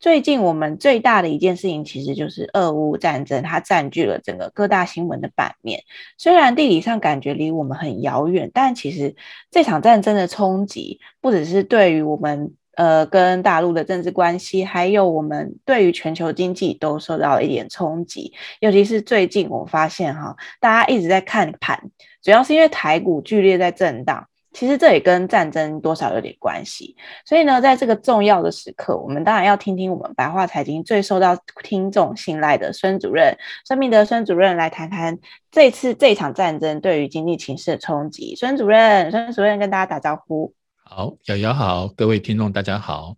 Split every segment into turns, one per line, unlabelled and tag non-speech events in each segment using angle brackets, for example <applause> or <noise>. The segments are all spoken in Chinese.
最近我们最大的一件事情，其实就是俄乌战争，它占据了整个各大新闻的版面。虽然地理上感觉离我们很遥远，但其实这场战争的冲击，不只是对于我们呃跟大陆的政治关系，还有我们对于全球经济都受到了一点冲击。尤其是最近我发现哈，大家一直在看盘，主要是因为台股剧烈在震荡。其实这也跟战争多少有点关系，所以呢，在这个重要的时刻，我们当然要听听我们白话财经最受到听众信赖的孙主任孙明德孙主任来谈谈这次这场战争对于经济情势的冲击。孙主任，孙主任跟大家打招呼。
好，瑶瑶好，各位听众大家好。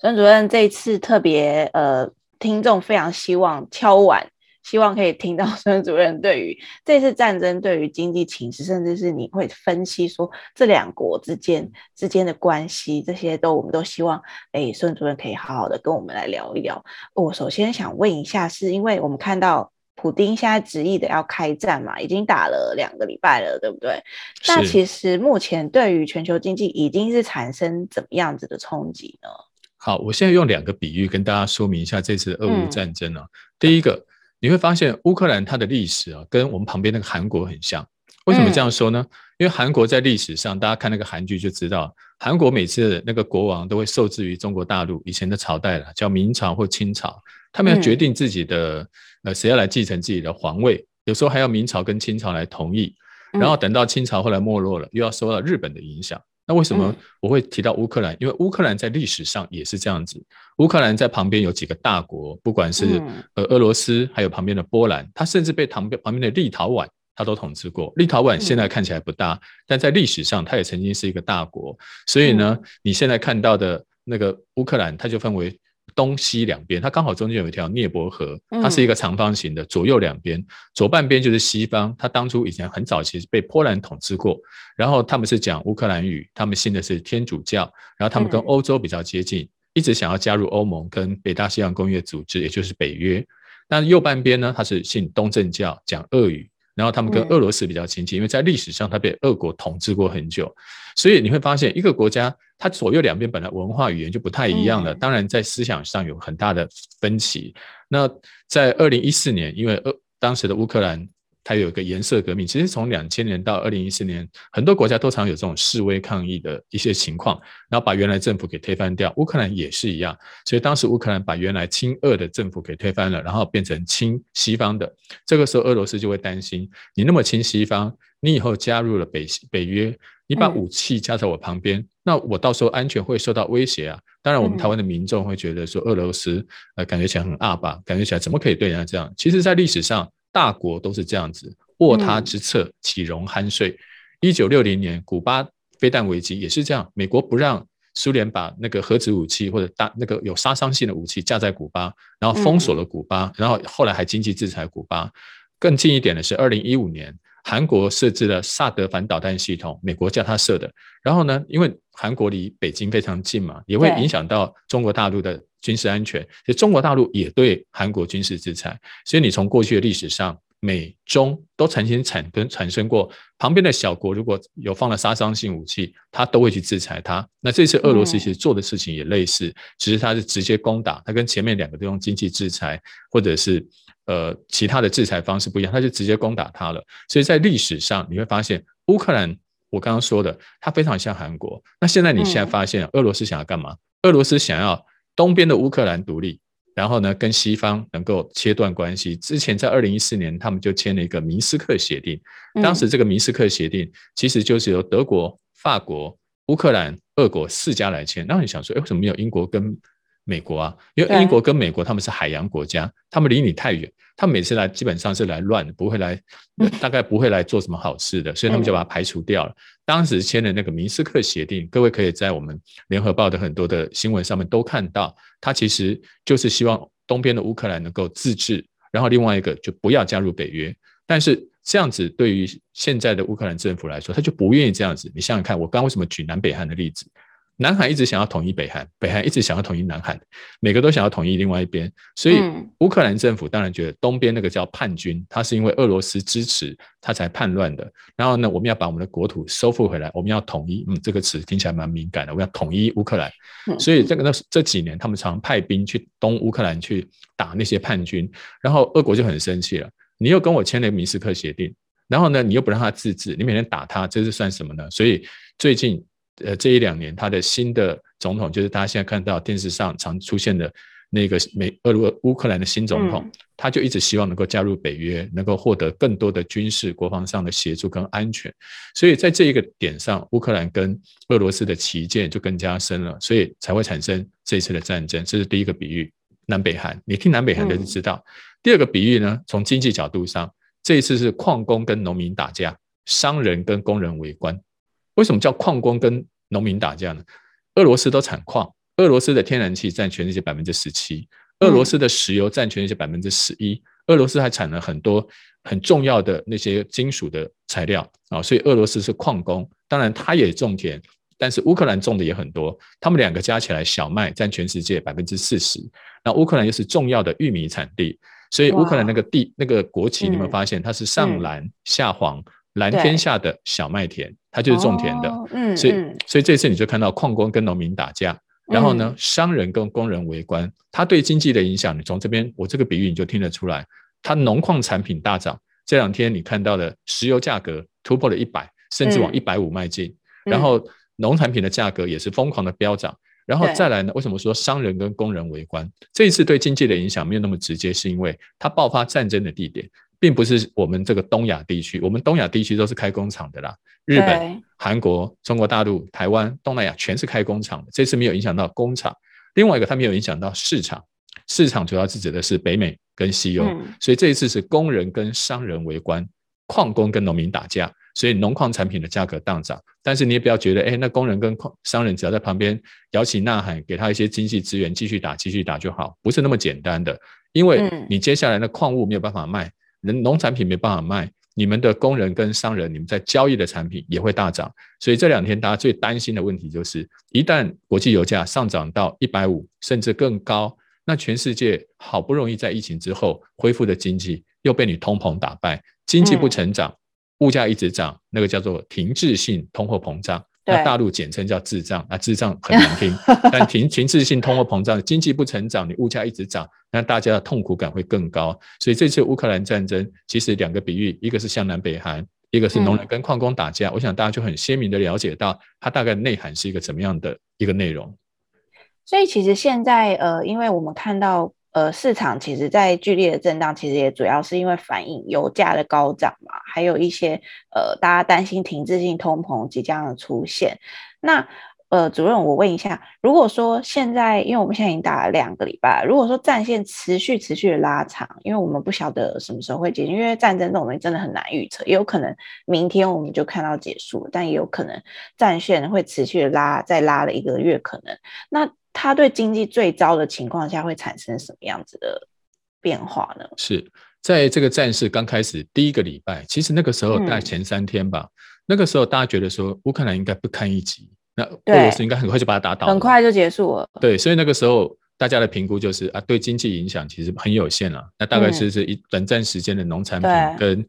孙主任这一次特别呃，听众非常希望敲碗。希望可以听到 <laughs> 孙主任对于这次战争、对于经济情势，甚至是你会分析说这两国之间之间的关系，这些都我们都希望，哎，孙主任可以好好的跟我们来聊一聊。我首先想问一下，是因为我们看到普丁现在执意的要开战嘛，已经打了两个礼拜了，对不对？那其实目前对于全球经济已经是产生怎么样子的冲击呢？
好，我现在用两个比喻跟大家说明一下这次俄乌战争啊。嗯、第一个。你会发现乌克兰它的历史啊，跟我们旁边那个韩国很像。为什么这样说呢？因为韩国在历史上，大家看那个韩剧就知道，韩国每次那个国王都会受制于中国大陆以前的朝代了，叫明朝或清朝，他们要决定自己的呃谁要来继承自己的皇位，有时候还要明朝跟清朝来同意，然后等到清朝后来没落了，又要受到日本的影响。那为什么我会提到乌克兰？因为乌克兰在历史上也是这样子。乌克兰在旁边有几个大国，不管是呃俄罗斯，还有旁边的波兰，它甚至被旁边旁边的立陶宛，它都统治过。立陶宛现在看起来不大，但在历史上它也曾经是一个大国。所以呢，你现在看到的那个乌克兰，它就分为。东西两边，它刚好中间有一条涅伯河，它是一个长方形的，左右两边，左半边就是西方，它当初以前很早期被波兰统治过，然后他们是讲乌克兰语，他们信的是天主教，然后他们跟欧洲比较接近，一直想要加入欧盟跟北大西洋工业组织，也就是北约。那右半边呢，它是信东正教，讲俄语。然后他们跟俄罗斯比较亲近，因为在历史上他被俄国统治过很久，所以你会发现一个国家它左右两边本来文化语言就不太一样了，当然在思想上有很大的分歧。那在二零一四年，因为俄当时的乌克兰。它有一个颜色革命，其实从两千年到二零一四年，很多国家都常有这种示威抗议的一些情况，然后把原来政府给推翻掉。乌克兰也是一样，所以当时乌克兰把原来亲俄的政府给推翻了，然后变成亲西方的。这个时候，俄罗斯就会担心，你那么亲西方，你以后加入了北北约，你把武器加在我旁边，嗯、那我到时候安全会受到威胁啊。当然，我们台湾的民众会觉得说，俄罗斯呃感觉起来很阿吧，感觉起来怎么可以对人家这样？其实，在历史上。大国都是这样子，卧榻之侧，岂容酣睡？一九六零年，古巴飞弹危机也是这样，美国不让苏联把那个核子武器或者大那个有杀伤性的武器架在古巴，然后封锁了古巴，然后后来还经济制裁古巴。更近一点的是，二零一五年，韩国设置了萨德反导弹系统，美国叫它设的。然后呢，因为韩国离北京非常近嘛，也会影响到中国大陆的。军事安全，所以中国大陆也对韩国军事制裁。所以你从过去的历史上，美中都曾经产跟产生过，旁边的小国如果有放了杀伤性武器，他都会去制裁他。那这次俄罗斯其实做的事情也类似，只是他是直接攻打，他跟前面两个都用经济制裁或者是呃其他的制裁方式不一样，他就直接攻打他了。所以在历史上你会发现，乌克兰我刚刚说的，它非常像韩国。那现在你现在发现，俄罗斯想要干嘛？俄罗斯想要。东边的乌克兰独立，然后呢，跟西方能够切断关系。之前在二零一四年，他们就签了一个明斯克协定。当时这个明斯克协定其实就是由德国、法国、乌克兰、俄国四家来签。那你想说，诶，为什么没有英国跟美国啊？因为英国跟美国他们是海洋国家，他们离你太远。他每次来基本上是来乱的，不会来，大概不会来做什么好事的，所以他们就把它排除掉了。当时签的那个明斯克协定，各位可以在我们联合报的很多的新闻上面都看到，他其实就是希望东边的乌克兰能够自治，然后另外一个就不要加入北约。但是这样子对于现在的乌克兰政府来说，他就不愿意这样子。你想想看，我刚刚为什么举南北韩的例子？南韩一直想要统一北韩，北韩一直想要统一南韩，每个都想要统一另外一边，所以乌克兰政府当然觉得东边那个叫叛军，他是因为俄罗斯支持他才叛乱的。然后呢，我们要把我们的国土收复回来，我们要统一。嗯，这个词听起来蛮敏感的，我们要统一乌克兰。所以这个那这几年，他们常派兵去东乌克兰去打那些叛军，然后俄国就很生气了。你又跟我签了明斯克协定，然后呢，你又不让他自治，你每天打他，这是算什么呢？所以最近。呃，这一两年，他的新的总统就是大家现在看到电视上常出现的那个美俄罗乌克兰的新总统，嗯、他就一直希望能够加入北约，能够获得更多的军事国防上的协助跟安全。所以在这一个点上，乌克兰跟俄罗斯的旗舰就更加深了，所以才会产生这一次的战争。这是第一个比喻，南北韩。你听南北韩就知道。嗯、第二个比喻呢，从经济角度上，这一次是矿工跟农民打架，商人跟工人围观。为什么叫矿工跟农民打架呢？俄罗斯都产矿，俄罗斯的天然气占全世界百分之十七，俄罗斯的石油占全世界百分之十一，俄罗斯还产了很多很重要的那些金属的材料啊，所以俄罗斯是矿工。当然，他也种田，但是乌克兰种的也很多。他们两个加起来，小麦占全世界百分之四十。那乌克兰又是重要的玉米产地，所以乌克兰那个地那个国旗，你有没有发现它是上蓝下黄？蓝天下的小麦田，它就是种田的，哦、嗯，所以所以这次你就看到矿工跟农民打架，然后呢，商人跟工人围观，它对经济的影响，你从这边我这个比喻你就听得出来，它农矿产品大涨，这两天你看到的石油价格突破了一百，甚至往一百五迈进，然后农产品的价格也是疯狂的飙涨，然后再来呢，为什么说商人跟工人围观？这一次对经济的影响没有那么直接，是因为它爆发战争的地点。并不是我们这个东亚地区，我们东亚地区都是开工厂的啦。日本、韩国、中国大陆、台湾、东南亚全是开工厂的，这次没有影响到工厂。另外一个，它没有影响到市场，市场主要是指的是北美跟西欧，嗯、所以这一次是工人跟商人围观，矿工跟农民打架，所以农矿产品的价格大涨。但是你也不要觉得，哎，那工人跟矿商人只要在旁边摇旗呐喊，给他一些经济资源，继续打，继续打就好，不是那么简单的，因为你接下来的矿物没有办法卖。人农产品没办法卖，你们的工人跟商人，你们在交易的产品也会大涨。所以这两天大家最担心的问题就是，一旦国际油价上涨到一百五甚至更高，那全世界好不容易在疫情之后恢复的经济又被你通膨打败，经济不成长，物价一直涨，那个叫做停滞性通货膨胀。那大陆简称叫滞胀，那滞胀很难听，但停 <laughs> 停滞性通货膨胀，经济不成长，你物价一直涨，那大家的痛苦感会更高。所以这次乌克兰战争其实两个比喻，一个是向南北韩，一个是农人跟矿工打架。嗯、我想大家就很鲜明的了解到，它大概内涵是一个怎么样的一个内容。
所以其实现在呃，因为我们看到。呃，市场其实在剧烈的震荡，其实也主要是因为反映油价的高涨嘛，还有一些呃，大家担心停滞性通膨即将的出现。那呃，主任，我问一下，如果说现在，因为我们现在已经打了两个礼拜，如果说战线持续持续的拉长，因为我们不晓得什么时候会结束，因为战争这种东西真的很难预测，也有可能明天我们就看到结束，但也有可能战线会持续的拉，再拉了一个月，可能那。它对经济最糟的情况下会产生什么样子的变化呢？
是在这个战事刚开始第一个礼拜，其实那个时候大概前三天吧，嗯、那个时候大家觉得说乌克兰应该不堪一击，那俄罗斯应该很快就把它打倒，
很快就结束了。
对，所以那个时候大家的评估就是啊，对经济影响其实很有限了。那大概是是一短暂时间的农产品跟、嗯、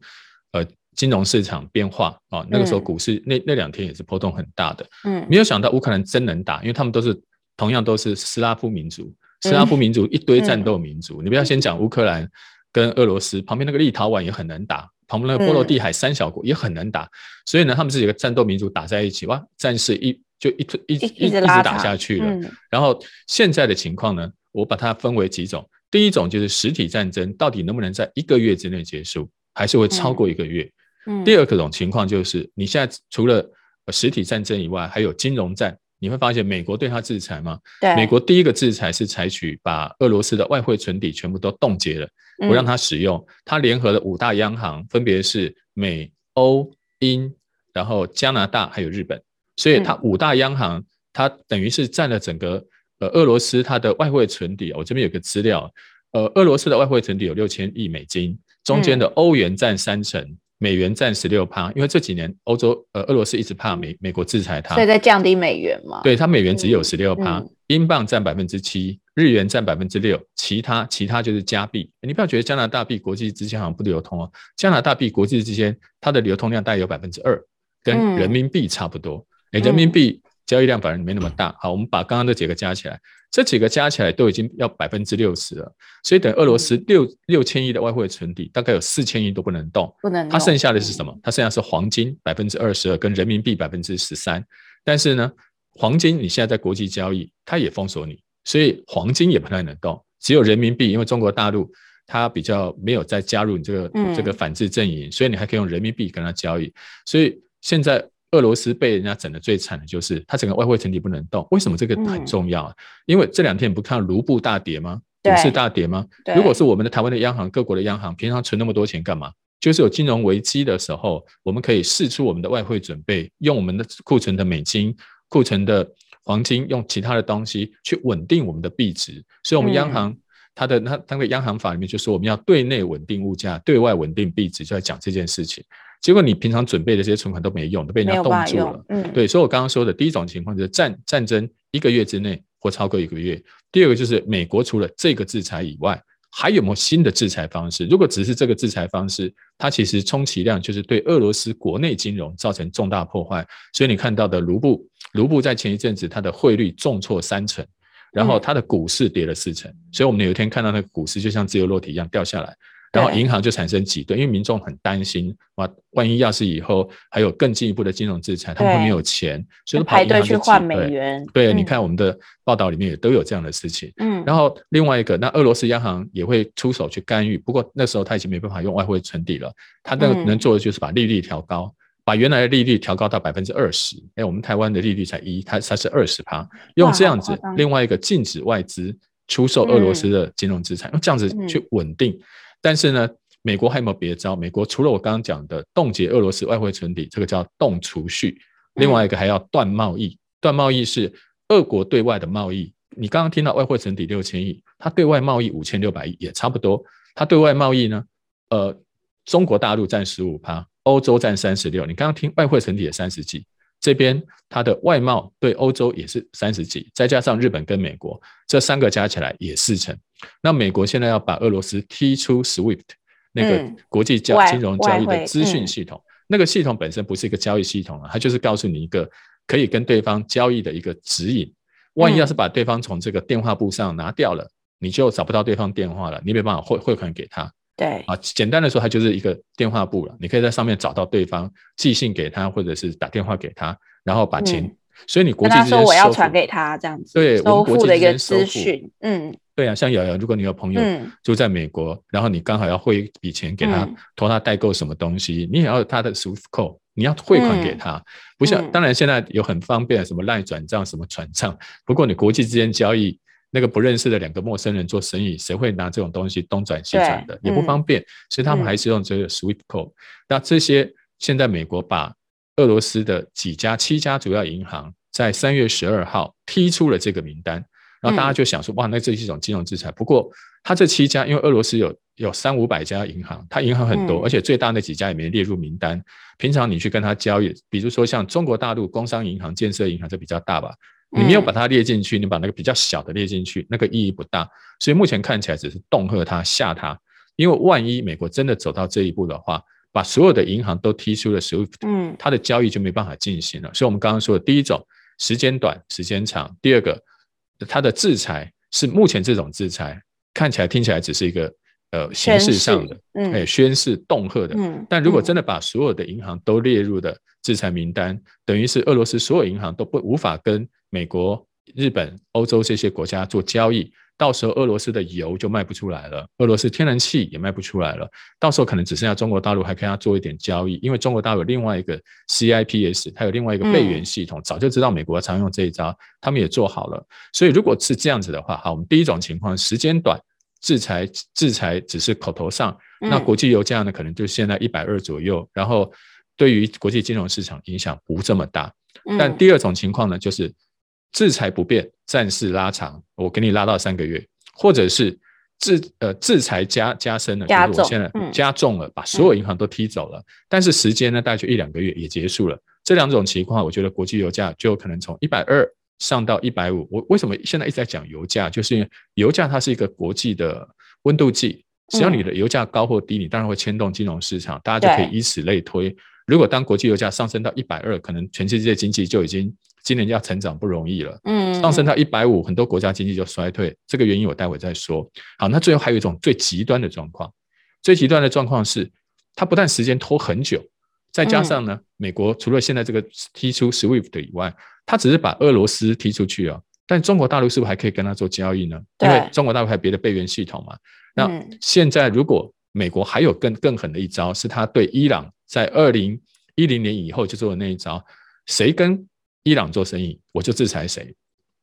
呃金融市场变化啊，那个时候股市那那两天也是波动很大的。嗯，没有想到乌克兰真能打，因为他们都是。同样都是斯拉夫民族，斯拉夫民族一堆战斗民族。嗯、你不要先讲乌克兰跟俄罗斯，旁边那个立陶宛也很能打，旁边那个波罗的海三小国也很能打。嗯、所以呢，他们是几个战斗民族打在一起，哇，战事一就一一一一直打下去了。嗯、然后现在的情况呢，我把它分为几种。第一种就是实体战争到底能不能在一个月之内结束，还是会超过一个月？嗯嗯、第二种情况就是你现在除了实体战争以外，还有金融战。你会发现美国对他制裁吗？对，美国第一个制裁是采取把俄罗斯的外汇存底全部都冻结了，不让他使用。他联合了五大央行，分别是美、欧、英，然后加拿大还有日本。所以，他五大央行，它等于是占了整个呃俄罗斯它的外汇存底。我这边有个资料，呃，俄罗斯的外汇存底有六千亿美金，中间的欧元占三成，美元占十六趴，因为这几年欧洲呃俄罗斯一直怕美美国制裁它，
所以在降低美元嘛。
对，它美元只有十六趴，
嗯、
英镑占百分之七，日元占百分之六，其他其他就是加币。你不要觉得加拿大币国际之间好像不流通哦，加拿大币国际之间它的流通量大概有百分之二，跟人民币差不多。哎、嗯，人民币交易量反而没那么大。好，我们把刚刚这几个加起来。这几个加起来都已经要百分之六十了，所以等俄罗斯六六千亿的外汇存底，大概有四千亿都不能动，
不能。
它剩下的是什么？它剩下是黄金百分之二十二，跟人民币百分之十三。但是呢，黄金你现在在国际交易，它也封锁你，所以黄金也不太能动。只有人民币，因为中国大陆它比较没有再加入你这个、嗯、这个反制阵营，所以你还可以用人民币跟它交易。所以现在。俄罗斯被人家整得最惨的就是它整个外汇存底不能动，为什么这个很重要啊？嗯、因为这两天你不看卢布大跌吗？股市大跌吗？如果是我们的台湾的央行、各国的央行，平常存那么多钱干嘛？就是有金融危机的时候，我们可以试出我们的外汇准备，用我们的库存的美金、库存的黄金，用其他的东西去稳定我们的币值。所以，我们央行、嗯、它的它它的央行法里面就说，我们要对内稳定物价，对外稳定币值，就在讲这件事情。结果你平常准备的这些存款都没用，都被人家冻住了。嗯，对，所以我刚刚说的第一种情况就是战战争一个月之内或超过一个月。第二个就是美国除了这个制裁以外，还有没有新的制裁方式？如果只是这个制裁方式，它其实充其量就是对俄罗斯国内金融造成重大破坏。所以你看到的卢布，卢布在前一阵子它的汇率重挫三成，然后它的股市跌了四成。所以我们有一天看到那个股市就像自由落体一样掉下来。然后银行就产生挤兑，因为民众很担心，哇，万一要是以后还有更进一步的金融制裁，他们会没有钱，所以排队去换美元。对，你看我们的报道里面也都有这样的事情。嗯，然后另外一个，那俄罗斯央行也会出手去干预，不过那时候他已经没办法用外汇存底了，他那个能做的就是把利率调高，把原来的利率调高到百分之二十。哎，我们台湾的利率才一，它它是二十趴，用这样子，另外一个禁止外资出售俄罗斯的金融资产，用这样子去稳定。但是呢，美国还有没有别招？美国除了我刚刚讲的冻结俄罗斯外汇存底，这个叫冻储蓄，另外一个还要断贸易。断贸易是俄国对外的贸易。你刚刚听到外汇存底六千亿，它对外贸易五千六百亿，也差不多。它对外贸易呢，呃，中国大陆占十五趴，欧洲占三十六。你刚刚听外汇存底也三十几，这边它的外贸对欧洲也是三十几，再加上日本跟美国这三个加起来也四成。那美国现在要把俄罗斯踢出 SWIFT 那个国际交金融交易的资讯系统，那个系统本身不是一个交易系统啊，它就是告诉你一个可以跟对方交易的一个指引。万一要是把对方从这个电话簿上拿掉了，你就找不到对方电话了，你没办法汇汇款给他。对啊，简单的说，它就是一个电话簿了，你可以在上面找到对方，寄信给他，或者是打电话给他，然后把钱。所以你国际之间，我要传给他这样子，对，我们国际的一个资讯，嗯。对啊，像瑶瑶，如果你有朋友住在美国，嗯、然后你刚好要汇一笔钱给他，托他代购什么东西，嗯、你也要有他的 SWIFT code，你要汇款给他。嗯、不像，嗯、当然现在有很方便的什么 LINE 转账、什么转账，不过你国际之间交易，那个不认识的两个陌生人做生意，谁会拿这种东西东转西转的，也不方便，所以他们还是用这个 SWIFT code。那这些现在美国把俄罗斯的几家、七家主要银行在三月十二号踢出了这个名单。然后大家就想说，哇，那这是一种金融制裁。不过，他这七家，因为俄罗斯有有三五百家银行，它银行很多，而且最大那几家也没列入名单。平常你去跟他交易，比如说像中国大陆工商银行、建设银行，这比较大吧，你没有把它列进去，你把那个比较小的列进去，那个意义不大。所以目前看起来只是恫吓他、吓他，因为万一美国真的走到这一步的话，把所有的银行都踢出了 SWIFT，嗯，它的交易就没办法进行了。所以我们刚刚说的第一种，时间短、时间长；第二个。它的制裁是目前这种制裁看起来听起来只是一个呃形式上的，嗯，哎，宣誓恫吓的，嗯，但如果真的把所有的银行都列入的制裁名单，等于是俄罗斯所有银行都不无法跟美国、日本、欧洲这些国家做交易。到时候俄罗斯的油就卖不出来了，俄罗斯天然气也卖不出来了。到时候可能只剩下中国大陆还可以做一点交易，因为中国大陆有另外一个 CIPS，它有另外一个备援系统，早就知道美国常用这一招，他们也做好了。所以如果是这样子的话，好，我们第一种情况时间短，制裁制裁只是口头上，那国际油价呢可能就现在一百二左右，然后对于国际金融市场影响不这么大。但第二种情况呢，就是。制裁不变，战事拉长，我给你拉到三个月，或者是制呃制裁加加深了，
加重
就是我现在加重了，嗯、把所有银行都踢走了。嗯、但是时间呢，大概就一两个月也结束了。这两种情况，我觉得国际油价就有可能从一百二上到一百五。我为什么现在一直在讲油价？就是因为油价它是一个国际的温度计，只要你的油价高或低，你当然会牵动金融市场，大家就可以以此类推。如果当国际油价上升到一百二，可能全世界经济就已经今年要成长不容易了。嗯，上升到一百五，很多国家经济就衰退。这个原因我待会再说。好，那最后还有一种最极端的状况，最极端的状况是，它不但时间拖很久，再加上呢，美国除了现在这个踢出 SWIFT 以外，它只是把俄罗斯踢出去啊。但中国大陆是不是还可以跟他做交易呢？因为中国大陆还有别的备援系统嘛。那现在如果美国还有更更狠的一招，是他对伊朗。在二零一零年以后就做的那一招，谁跟伊朗做生意，我就制裁谁。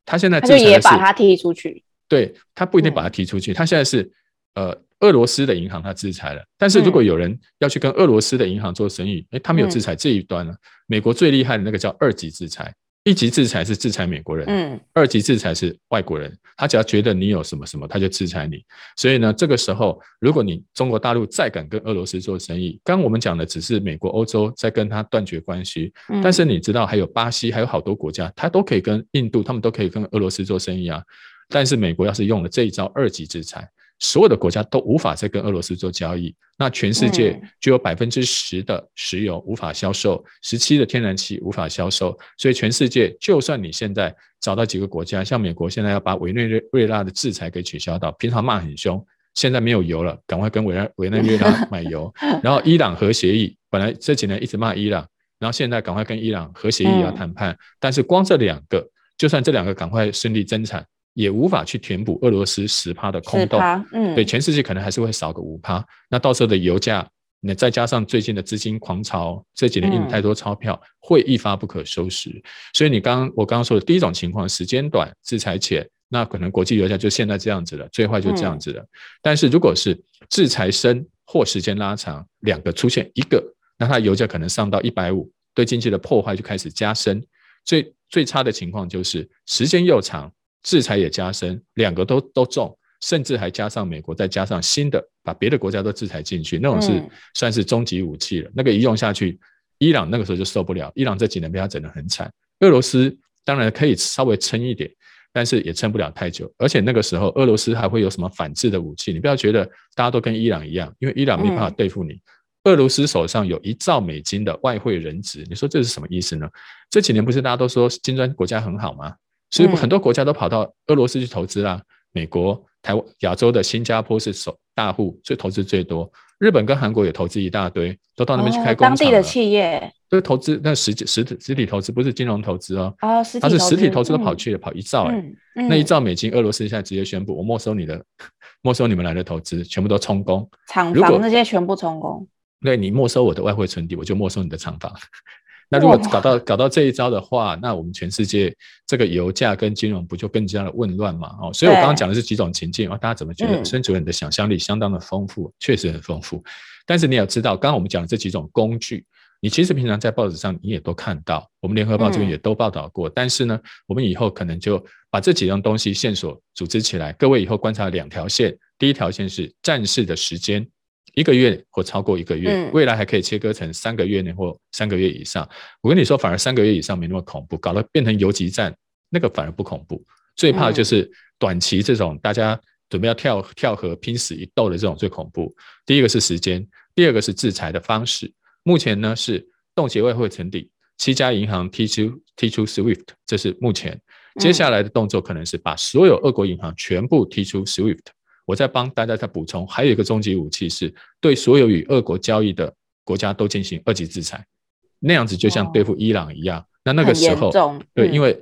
他现在制裁的是，
他就也把他踢出去。
对，他不一定把他踢出去，他现在是呃俄罗斯的银行他制裁了。但是如果有人要去跟俄罗斯的银行做生意，诶，他没有制裁这一端呢。美国最厉害的那个叫二级制裁。一级制裁是制裁美国人，嗯，二级制裁是外国人，他只要觉得你有什么什么，他就制裁你。所以呢，这个时候，如果你中国大陆再敢跟俄罗斯做生意，刚刚我们讲的只是美国、欧洲在跟他断绝关系，但是你知道还有巴西，还有好多国家，他都可以跟印度，他们都可以跟俄罗斯做生意啊。但是美国要是用了这一招二级制裁。所有的国家都无法再跟俄罗斯做交易，那全世界就有百分之十的石油无法销售，十七的天然气无法销售，所以全世界就算你现在找到几个国家，像美国现在要把委内瑞拉的制裁给取消掉，平常骂很凶，现在没有油了，赶快跟委内委内瑞拉买油，<laughs> 然后伊朗核协议，本来这几年一直骂伊朗，然后现在赶快跟伊朗核协议要谈判，但是光这两个，就算这两个赶快顺利增产。也无法去填补俄罗斯十趴的空洞，嗯，对，全世界可能还是会少个五趴。那到时候的油价，那再加上最近的资金狂潮，这几年印太多钞票，会一发不可收拾。所以你刚刚我刚刚说的第一种情况，时间短，制裁浅，那可能国际油价就现在这样子了，最坏就这样子了。但是如果是制裁深或时间拉长，两个出现一个，那它油价可能上到一百五，对经济的破坏就开始加深。最最差的情况就是时间又长。制裁也加深，两个都都重，甚至还加上美国，再加上新的，把别的国家都制裁进去，那种是算是终极武器了。那个一用下去，伊朗那个时候就受不了。伊朗这几年被他整得很惨。俄罗斯当然可以稍微撑一点，但是也撑不了太久。而且那个时候，俄罗斯还会有什么反制的武器？你不要觉得大家都跟伊朗一样，因为伊朗没办法对付你。俄罗斯手上有一兆美金的外汇人质，你说这是什么意思呢？这几年不是大家都说金砖国家很好吗？所以很多国家都跑到俄罗斯去投资啦，美国、台湾、亚洲的新加坡是首大户，所以投资最多。日本跟韩国也投资一大堆，都到那边去开工厂了。当地
的企业，
就是投资那实实体实体投资，不是金融投资哦。哦，它是实体投资都跑去了，跑一兆哎，那一兆美金，俄罗斯现在直接宣布，我没收你的，<laughs> 没收你们来的投资，全部都充公。
厂房那些全部充公。
对，你没收我的外汇存底，我就没收你的厂房。那如果搞到搞到这一招的话，那我们全世界这个油价跟金融不就更加的混乱嘛？哦，所以我刚刚讲的是几种情境啊，大家怎么觉得？孙主任的想象力相当的丰富，确实很丰富。但是你要知道，刚刚我们讲的这几种工具，你其实平常在报纸上你也都看到，我们联合报这边也都报道过。但是呢，我们以后可能就把这几样东西线索组织起来，各位以后观察两条线，第一条线是战事的时间。一个月或超过一个月，未来还可以切割成三个月内或三个月以上。我跟你说，反而三个月以上没那么恐怖，搞得变成游击战，那个反而不恐怖。最怕的就是短期这种大家准备要跳跳河拼死一斗的这种最恐怖。第一个是时间，第二个是制裁的方式。目前呢是冻结外汇存底，七家银行踢出踢出 SWIFT，这是目前。接下来的动作可能是把所有俄国银行全部踢出 SWIFT。我再帮大家再补充，还有一个终极武器是对所有与俄国交易的国家都进行二级制裁，那样子就像对付伊朗一样。那那个时候，对，因为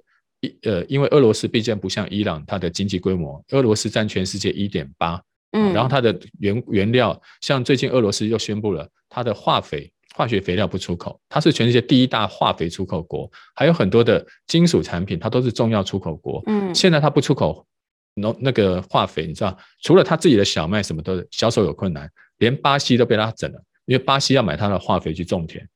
呃，因为俄罗斯毕竟不像伊朗，它的经济规模，俄罗斯占全世界一点八，嗯，然后它的原原料，像最近俄罗斯又宣布了，它的化肥、化学肥料不出口，它是全世界第一大化肥出口国，还有很多的金属产品，它都是重要出口国，嗯，现在它不出口。那那个化肥，你知道，除了他自己的小麦什么都销售有困难，连巴西都被他整了，因为巴西要买他的化肥去种田，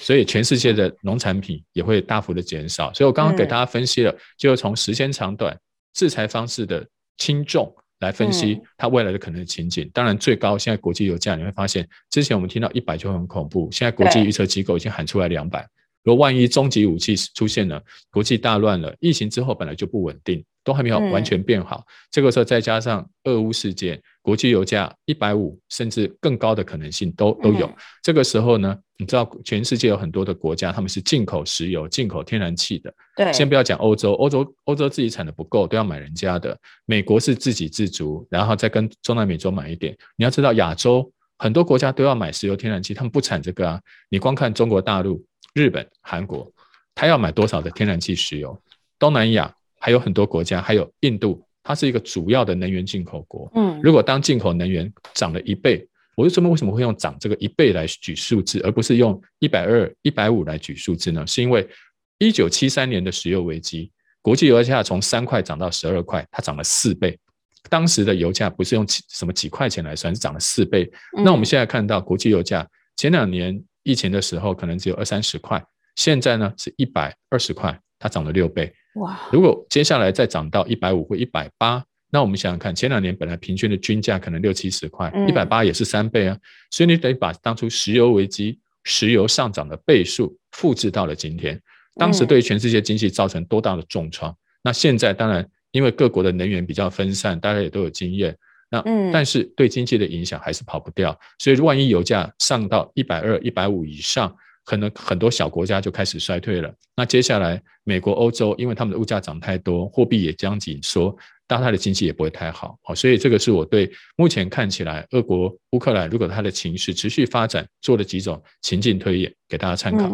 所以全世界的农产品也会大幅的减少。所以我刚刚给大家分析了，就是从时间长短、制裁方式的轻重来分析它未来的可能情景。嗯、当然，最高现在国际油价你会发现，之前我们听到一百就很恐怖，现在国际预测机构已经喊出来两百。如果万一终极武器出现了，国际大乱了，疫情之后本来就不稳定，都还没有完全变好。嗯、这个时候再加上俄乌事件，国际油价一百五甚至更高的可能性都都有。嗯、这个时候呢，你知道全世界有很多的国家，他们是进口石油、进口天然气的。对，先不要讲欧洲，欧洲欧洲自己产的不够，都要买人家的。美国是自给自足，然后再跟中南美洲买一点。你要知道，亚洲很多国家都要买石油、天然气，他们不产这个啊。你光看中国大陆。日本、韩国，他要买多少的天然气、石油？东南亚还有很多国家，还有印度，它是一个主要的能源进口国。嗯，如果当进口能源涨了一倍，我就说明为什么会用涨这个一倍来举数字，而不是用一百二、一百五来举数字呢？是因为一九七三年的石油危机，国际油价从三块涨到十二块，它涨了四倍。当时的油价不是用几什么几块钱来算，是涨了四倍。那我们现在看到国际油价前两年。疫情的时候可能只有二三十块，现在呢是一百二十块，它涨了六倍。哇！如果接下来再涨到一百五或一百八，那我们想想看，前两年本来平均的均价可能六七十块，一百八也是三倍啊。所以你得把当初石油危机、石油上涨的倍数复制到了今天，当时对全世界经济造成多大的重创？嗯、那现在当然因为各国的能源比较分散，大家也都有经验。那嗯，但是对经济的影响还是跑不掉，所以万一油价上到一百二、一百五以上，可能很多小国家就开始衰退了。那接下来美国、欧洲，因为他们的物价涨太多，货币也将紧缩，大它的经济也不会太好。好，所以这个是我对目前看起来，俄国乌克兰如果它的情势持续发展，做了几种情境推演给大家参考。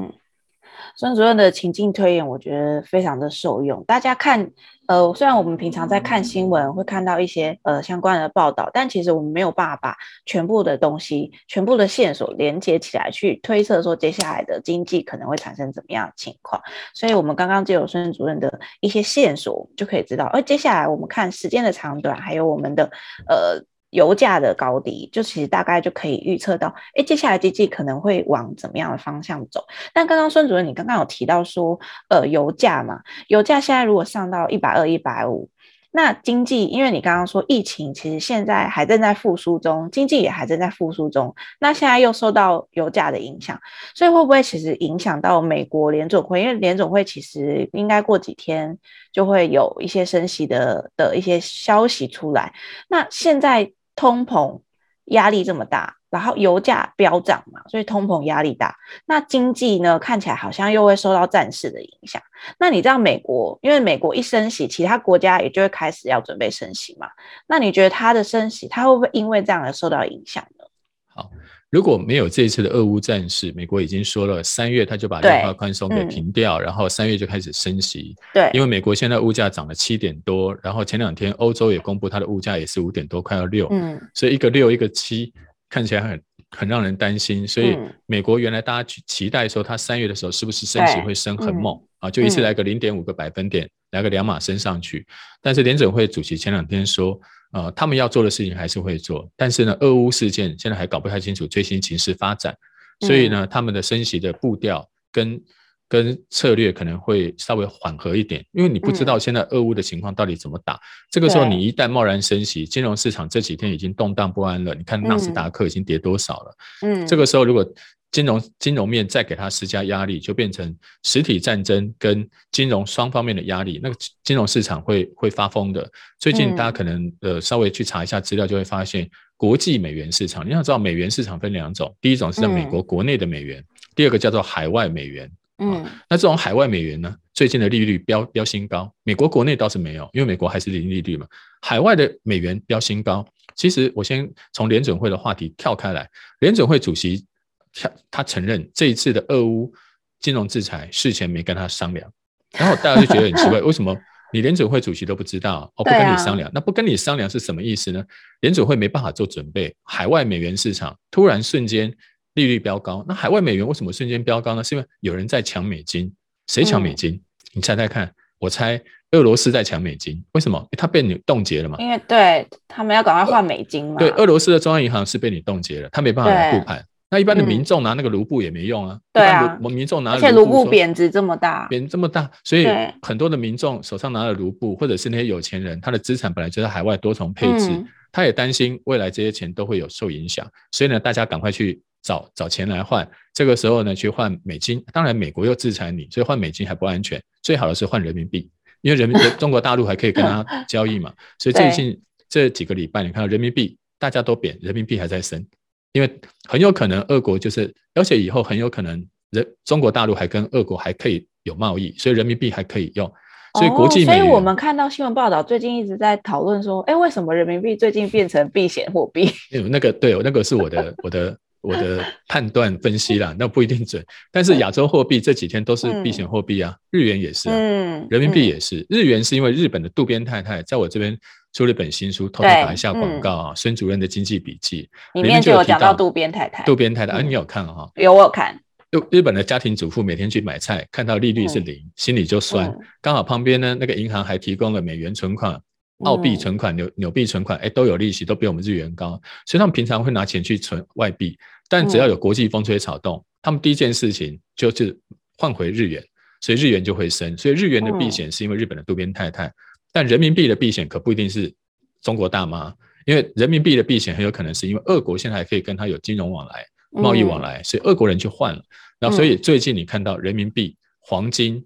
孙主任的情境推演，我觉得非常的受用。大家看，呃，虽然我们平常在看新闻会看到一些呃相关的报道，但其实我们没有办法把全部的东西、全部的线索连接起来，去推测说接下来的经济可能会产生怎么样的情况。所以，我们刚刚借由孙主任的一些线索，就可以知道，而接下来我们看时间的长短，还有我们的呃。油价的高低，就其实大概就可以预测到，哎，接下来经济可能会往怎么样的方向走。但刚刚孙主任，你刚刚有提到说，呃，油价嘛，油价现在如果上到一百二、一百五，那经济，因为你刚刚说疫情其实现在还正在复苏中，经济也还正在复苏中，那现在又受到油价的影响，所以会不会其实影响到美国联总会？因为联总会其实应该过几天就会有一些升息的的一些消息出来，那现在。通膨压力这么大，然后油价飙涨嘛，所以通膨压力大。那经济呢，看起来好像又会受到战事的影响。那你知道美国，因为美国一升息，其他国家也就会开始要准备升息嘛。那你觉得它的升息，它会不会因为这样而受到影响呢？
好。如果没有这一次的俄乌战事，美国已经说了，三月他就把量化宽松给停掉，嗯、然后三月就开始升息。对，因为美国现在物价涨了七点多，然后前两天欧洲也公布它的物价也是五点多，快要六。嗯，所以一个六一个七，看起来很很让人担心。所以美国原来大家去期待说，它三月的时候是不是升息会升很猛、嗯、啊？就一次来个零点五个百分点，嗯、来个两码升上去。但是联准会主席前两天说。呃，他们要做的事情还是会做，但是呢，俄乌事件现在还搞不太清楚最新情势发展，所以呢，他们的升息的步调跟跟策略可能会稍微缓和一点，因为你不知道现在俄乌的情况到底怎么打。这个时候你一旦贸然升息，金融市场这几天已经动荡不安了。你看纳斯达克已经跌多少了？嗯，这个时候如果金融金融面再给他施加压力，就变成实体战争跟金融双方面的压力，那个金融市场会会发疯的。最近大家可能呃稍微去查一下资料，就会发现国际美元市场，你要知道美元市场分两种，第一种是在美国国内的美元，第二个叫做海外美元。嗯，那这种海外美元呢，最近的利率飙飙新高，美国国内倒是没有，因为美国还是零利率嘛。海外的美元飙新高，其实我先从联准会的话题跳开来，联准会主席。他他承认这一次的俄乌金融制裁事前没跟他商量，然后大家就觉得很奇怪，<laughs> 为什么你联准会主席都不知道？哦，不跟你商量，那不跟你商量是什么意思呢？联准会没办法做准备，海外美元市场突然瞬间利率飙高，那海外美元为什么瞬间飙高呢？是因为有人在抢美金，谁抢美金？嗯、你猜猜看，我猜俄罗斯在抢美金，为什么？他被你冻结了嘛？
因为对他们要赶快换美金嘛。
对，俄罗斯的中央银行是被你冻结了，他没办法来护盘。那一般的民众拿那个卢布也没用啊。
嗯、对啊，
我们民众拿，
而且卢布贬值这么大，
贬这么大，所以很多的民众手上拿了卢布，或者是那些有钱人，他的资产本来就在海外多重配置，嗯、他也担心未来这些钱都会有受影响，所以呢，大家赶快去找找钱来换。这个时候呢，去换美金，当然美国又制裁你，所以换美金还不安全，最好的是换人民币，因为人民 <laughs> 中国大陆还可以跟他交易嘛。所以最近这几个礼拜，你看到人民币大家都贬，人民币还在升。因为很有可能俄国就是，而且以后很有可能人中国大陆还跟俄国还可以有贸易，所以人民币还可以用，所以国际、哦。所以
我们看到新闻报道，最近一直在讨论说，哎，为什么人民币最近变成避险货
币？<laughs> 那个对，那个是我的我的我的判断分析啦，那不一定准。但是亚洲货币这几天都是避险货币啊，嗯、日元也是、啊，嗯，人民币也是。嗯、日元是因为日本的渡边太太在我这边。出了一本新书，偷偷打一下广告啊！孙、嗯、主任的经济笔记
里面就有讲到渡边太太。
渡边太太，啊，你有看哈？
有，我有看。
日日本的家庭主妇每天去买菜，看到利率是零，嗯、心里就酸。刚、嗯、好旁边呢，那个银行还提供了美元存款、澳币存款、纽纽币存款，哎，都有利息，都比我们日元高。所以他们平常会拿钱去存外币，但只要有国际风吹草动，他们第一件事情就是换回日元，所以日元就会升。所以日元的避险是因为日本的渡边太太。但人民币的避险可不一定是中国大妈，因为人民币的避险很有可能是因为俄国现在还可以跟他有金融往来、贸易往来，所以俄国人去换了。然后，所以最近你看到人民币、黄金、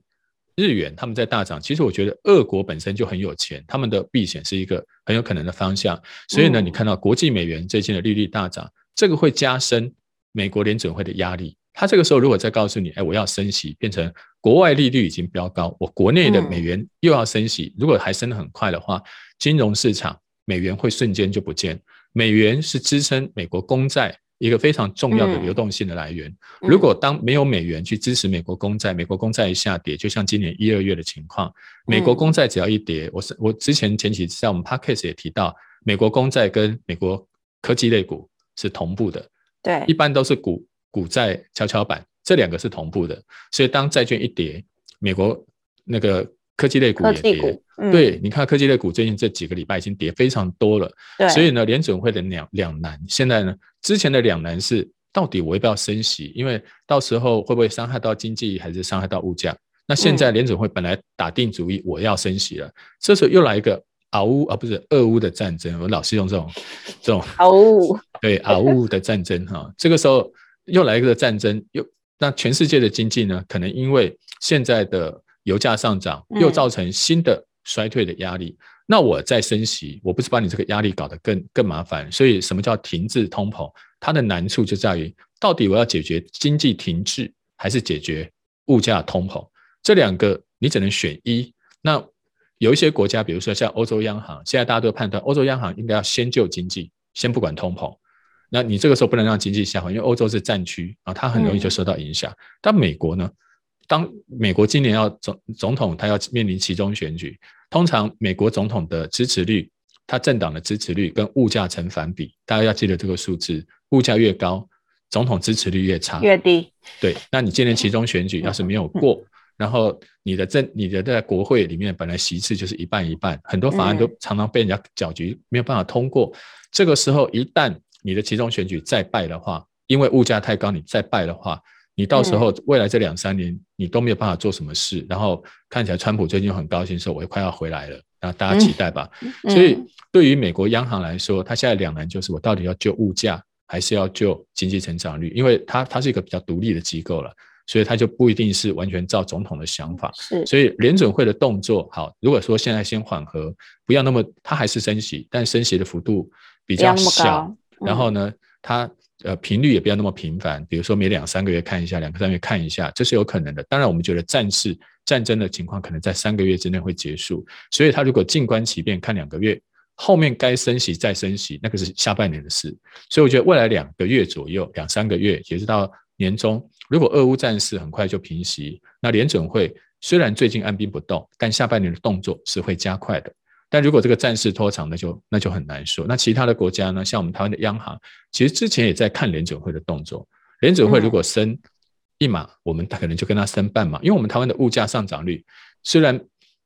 日元他们在大涨，其实我觉得俄国本身就很有钱，他们的避险是一个很有可能的方向。所以呢，你看到国际美元最近的利率大涨，这个会加深美国联准会的压力。他这个时候如果再告诉你，哎，我要升息，变成国外利率已经飙高，我国内的美元又要升息，如果还升得很快的话，金融市场美元会瞬间就不见。美元是支撑美国公债一个非常重要的流动性的来源。如果当没有美元去支持美国公债，美国公债一下跌，就像今年一二月的情况，美国公债只要一跌，我是我之前前几次在我们 podcast 也提到，美国公债跟美国科技类股是同步的，
对，
一般都是股。股债跷跷板，这两个是同步的，所以当债券一跌，美国那个科技类股也跌。嗯、对，你看科技类股最近这几个礼拜已经跌非常多了。对，所以呢，联准会的两两难，现在呢，之前的两难是到底我要不要升息？因为到时候会不会伤害到经济，还是伤害到物价？那现在联准会本来打定主意我要升息了，嗯、这时候又来一个俄乌啊，不是俄乌的战争，我老是用这种这种
俄乌 <laughs>
对俄乌的战争哈，这个时候。又来一个战争，又那全世界的经济呢？可能因为现在的油价上涨，又造成新的衰退的压力。嗯、那我再升息，我不是把你这个压力搞得更更麻烦？所以，什么叫停滞通膨？它的难处就在于，到底我要解决经济停滞，还是解决物价通膨？这两个你只能选一。那有一些国家，比如说像欧洲央行，现在大家都判断，欧洲央行应该要先救经济，先不管通膨。那你这个时候不能让经济下滑，因为欧洲是战区啊，它很容易就受到影响。嗯、但美国呢？当美国今年要总总统，他要面临其中选举，通常美国总统的支持率，他政党的支持率跟物价成反比，大家要记得这个数字，物价越高，总统支持率越差，
越低。
对，那你今年其中选举要是没有过，嗯、然后你的政你的在国会里面本来席次就是一半一半，很多法案都常常被人家搅局，没有办法通过。这个时候一旦你的其中选举再败的话，因为物价太高，你再败的话，你到时候未来这两三年你都没有办法做什么事。嗯、然后看起来川普最近很高兴说，我也快要回来了，然后大家期待吧。所以对于美国央行来说，它现在两难就是我到底要救物价，还是要救经济成长率？因为它它是一个比较独立的机构了，所以它就不一定是完全照总统的想法。是，所以联准会的动作好，如果说现在先缓和，不要那么，它还是升息，但升息的幅度比较小。然后呢，它呃频率也不要那么频繁，比如说每两三个月看一下，两个三个月看一下，这是有可能的。当然，我们觉得战事战争的情况可能在三个月之内会结束，所以它如果静观其变，看两个月，后面该升息再升息，那个是下半年的事。所以我觉得未来两个月左右，两三个月，也是到年中，如果俄乌战事很快就平息，那联准会虽然最近按兵不动，但下半年的动作是会加快的。但如果这个战事拖长，那就那就很难说。那其他的国家呢？像我们台湾的央行，其实之前也在看联准会的动作。联准会如果升一码，我们可能就跟他升半码，因为我们台湾的物价上涨率虽然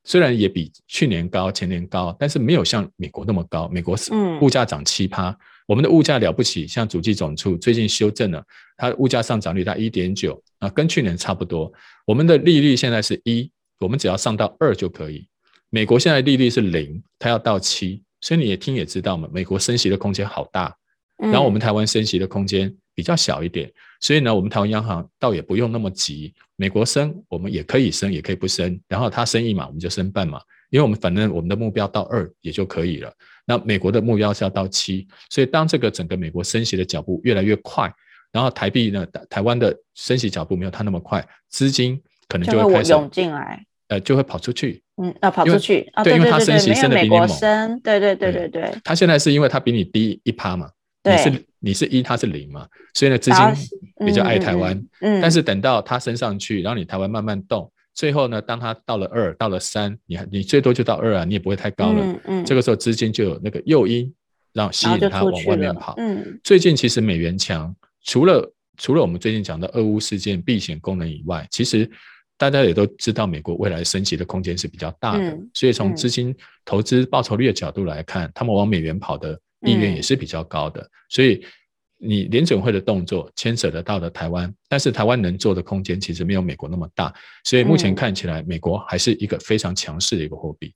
虽然也比去年高、前年高，但是没有像美国那么高。美国是物价涨七趴，我们的物价了不起，像主计总处最近修正了，它物价上涨率在一点九啊，跟去年差不多。我们的利率现在是一，我们只要上到二就可以。美国现在利率是零，它要到七，所以你也听也知道嘛，美国升息的空间好大。然后我们台湾升息的空间比较小一点，所以呢，我们台湾央行倒也不用那么急。美国升，我们也可以升，也可以不升。然后它升一码，我们就升半码，因为我们反正我们的目标到二也就可以了。那美国的目标是要到七，所以当这个整个美国升息的脚步越来越快，然后台币呢，台湾的升息脚步没有它那么快，资金可能就会开始
涌进来，
呃，就会跑出去。
嗯，啊，跑出去啊，
对，因为它升息
升
的比你猛，
对对对对对。
它现在是因为它比你低一趴嘛，你是你是一，它是零嘛，所以呢，资金比较爱台湾。嗯，但是等到它升上去，然后你台湾慢慢动，最后呢，当它到了二，到了三，你你最多就到二啊，你也不会太高了。嗯嗯。这个时候资金就有那个诱因，让吸引它往外面跑。嗯。最近其实美元强，除了除了我们最近讲的俄乌事件避险功能以外，其实。大家也都知道，美国未来升级的空间是比较大的，嗯、所以从资金投资报酬率的角度来看，嗯、他们往美元跑的意愿也是比较高的。嗯、所以你联准会的动作牵扯得到的台湾，但是台湾能做的空间其实没有美国那么大，所以目前看起来，美国还是一个非常强势的一个货币。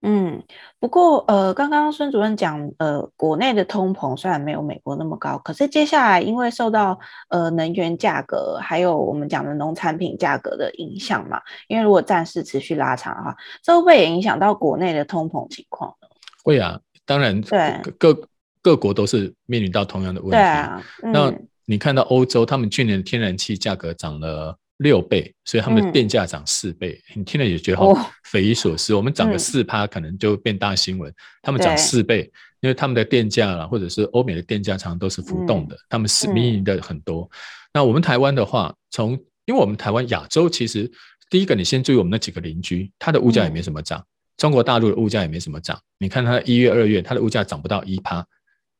嗯，不过呃，刚刚孙主任讲，呃，国内的通膨虽然没有美国那么高，可是接下来因为受到呃能源价格还有我们讲的农产品价格的影响嘛，因为如果战事持续拉长的话，这会不会也影响到国内的通膨情况呢？
会啊，当然，对，各各国都是面临到同样的问题。对啊，嗯、那你看到欧洲，他们去年天然气价格涨了。六倍，所以他们的电价涨四倍，嗯、你听了也觉得好匪夷所思。哦、我们涨个四趴，可能就变大新闻。嗯、他们涨四倍，因为他们的电价啦，或者是欧美的电价，常常都是浮动的。嗯、他们是民营的很多。嗯、那我们台湾的话，从因为我们台湾亚洲，其实第一个，你先注意我们那几个邻居，它的物价也没什么涨。嗯、中国大陆的物价也没什么涨。你看它一月、二月，它的物价涨不到一趴。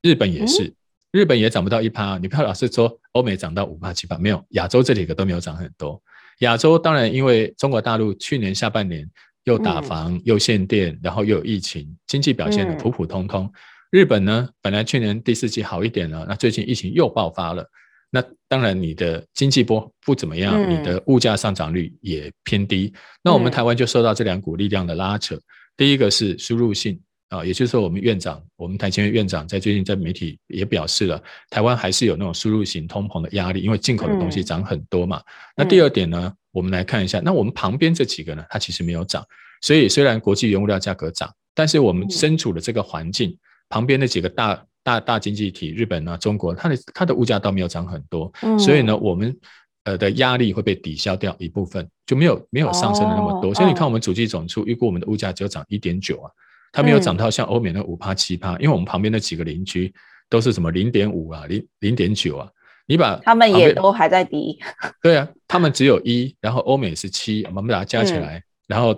日本也是。嗯日本也涨不到一趴，你不要老是说欧美涨到五趴七趴，没有，亚洲这几个都没有涨很多。亚洲当然因为中国大陆去年下半年又打房又限电，然后又有疫情，经济表现的普普通通。日本呢，本来去年第四季好一点了，那最近疫情又爆发了，那当然你的经济波不怎么样，你的物价上涨率也偏低。那我们台湾就受到这两股力量的拉扯，第一个是输入性。啊，也就是说，我们院长，我们台前院长在最近在媒体也表示了，台湾还是有那种输入型通膨的压力，因为进口的东西涨很多嘛。嗯、那第二点呢，我们来看一下，那我们旁边这几个呢，它其实没有涨，所以虽然国际原物料价格涨，但是我们身处的这个环境，嗯、旁边那几个大大大经济体，日本啊、中国，它的它的物价倒没有涨很多，嗯、所以呢，我们呃的压力会被抵消掉一部分，就没有没有上升的那么多。哦、所以你看，我们主计总处预估我们的物价只有涨一点九啊。它没有涨到像欧美那五趴七趴，因为我们旁边那几个邻居都是什么零点五啊、零零点九啊，你把
他们也都还在低。<laughs>
对啊，他们只有一，然后欧美是七，我们把它加起来，嗯、然后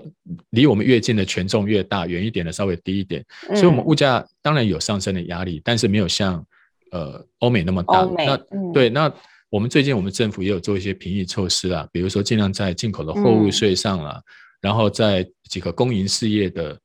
离我们越近的权重越大，远一点的稍微低一点，嗯、所以我们物价当然有上升的压力，但是没有像呃欧美那么大。那、嗯、对，那我们最近我们政府也有做一些平抑措施啊，比如说尽量在进口的货物税上啦，嗯、然后在几个公营事业的。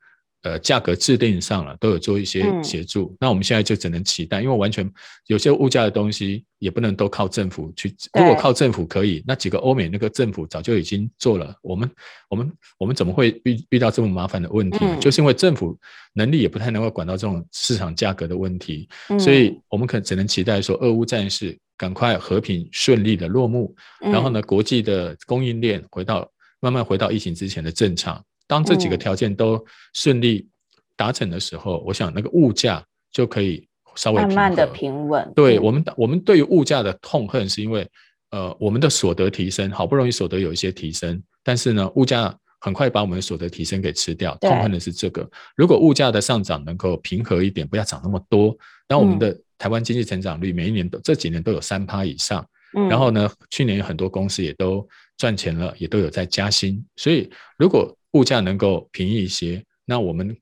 呃，价格制定上了都有做一些协助，嗯、那我们现在就只能期待，因为完全有些物价的东西也不能都靠政府去。如果靠政府可以，那几个欧美那个政府早就已经做了。我们我们我们怎么会遇遇到这么麻烦的问题？嗯、就是因为政府能力也不太能够管到这种市场价格的问题，嗯、所以我们可能只能期待说，俄乌战事赶快和平顺利的落幕，嗯、然后呢，国际的供应链回到慢慢回到疫情之前的正常。当这几个条件都顺利达成的时候，嗯、我想那个物价就可以稍微
慢慢的平稳。
对我们，我们对于物价的痛恨是因为，呃，我们的所得提升，好不容易所得有一些提升，但是呢，物价很快把我们的所得提升给吃掉。痛恨的是这个。如果物价的上涨能够平和一点，不要涨那么多，那我们的台湾经济成长率每一年都这几年都有三趴以上，嗯、然后呢，去年有很多公司也都赚钱了，也都有在加薪，所以如果物价能够便宜一些，那我们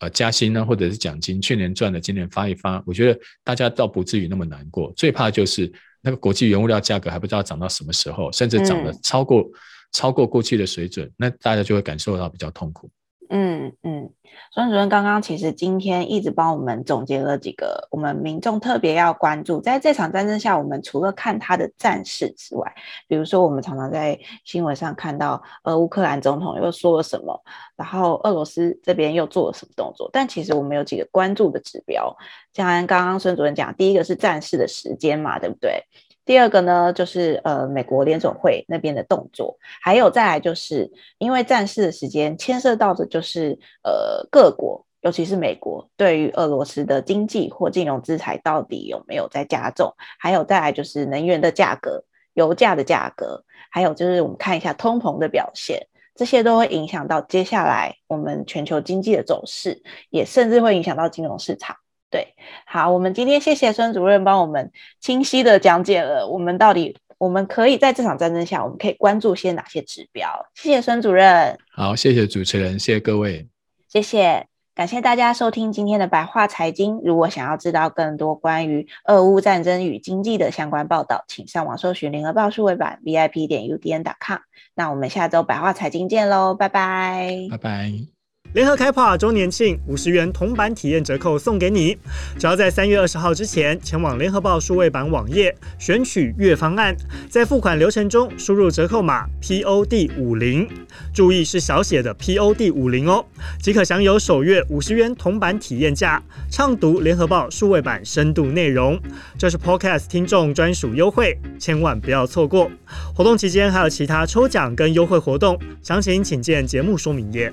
呃加薪呢，或者是奖金，去年赚的今年发一发，我觉得大家倒不至于那么难过。最怕就是那个国际原物料价格还不知道涨到什么时候，甚至涨得超过、嗯、超过过去的水准，那大家就会感受到比较痛苦。
嗯嗯，孙主任刚刚其实今天一直帮我们总结了几个我们民众特别要关注，在这场战争下，我们除了看他的战事之外，比如说我们常常在新闻上看到，呃，乌克兰总统又说了什么，然后俄罗斯这边又做了什么动作，但其实我们有几个关注的指标，像刚刚孙主任讲，第一个是战事的时间嘛，对不对？第二个呢，就是呃，美国联总会那边的动作，还有再来就是因为战事的时间牵涉到的就是呃各国，尤其是美国对于俄罗斯的经济或金融制裁到底有没有在加重，还有再来就是能源的价格、油价的价格，还有就是我们看一下通膨的表现，这些都会影响到接下来我们全球经济的走势，也甚至会影响到金融市场。对，好，我们今天谢谢孙主任帮我们清晰的讲解了我们到底我们可以在这场战争下，我们可以关注些哪些指标。谢谢孙主任。
好，谢谢主持人，谢谢各位，
谢谢，感谢大家收听今天的白话财经。如果想要知道更多关于俄乌战争与经济的相关报道，请上网搜寻联合报数位版 VIP 点 UDN.com。那我们下周白话财经见喽，拜拜，
拜拜。
联合开趴周年庆五十元铜板体验折扣送给你，只要在三月二十号之前前往联合报数位版网页选取月方案，在付款流程中输入折扣码 POD 五零，注意是小写的 POD 五零哦，即可享有首月五十元铜板体验价，畅读联合报数位版深度内容。这是 Podcast 听众专属优惠，千万不要错过。活动期间还有其他抽奖跟优惠活动，详情请见节目说明页。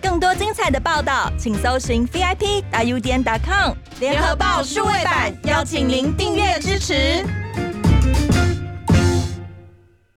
更多精彩的报道，请搜寻 VIP 大 U 点 com 联合报数位版，邀请您订阅支持。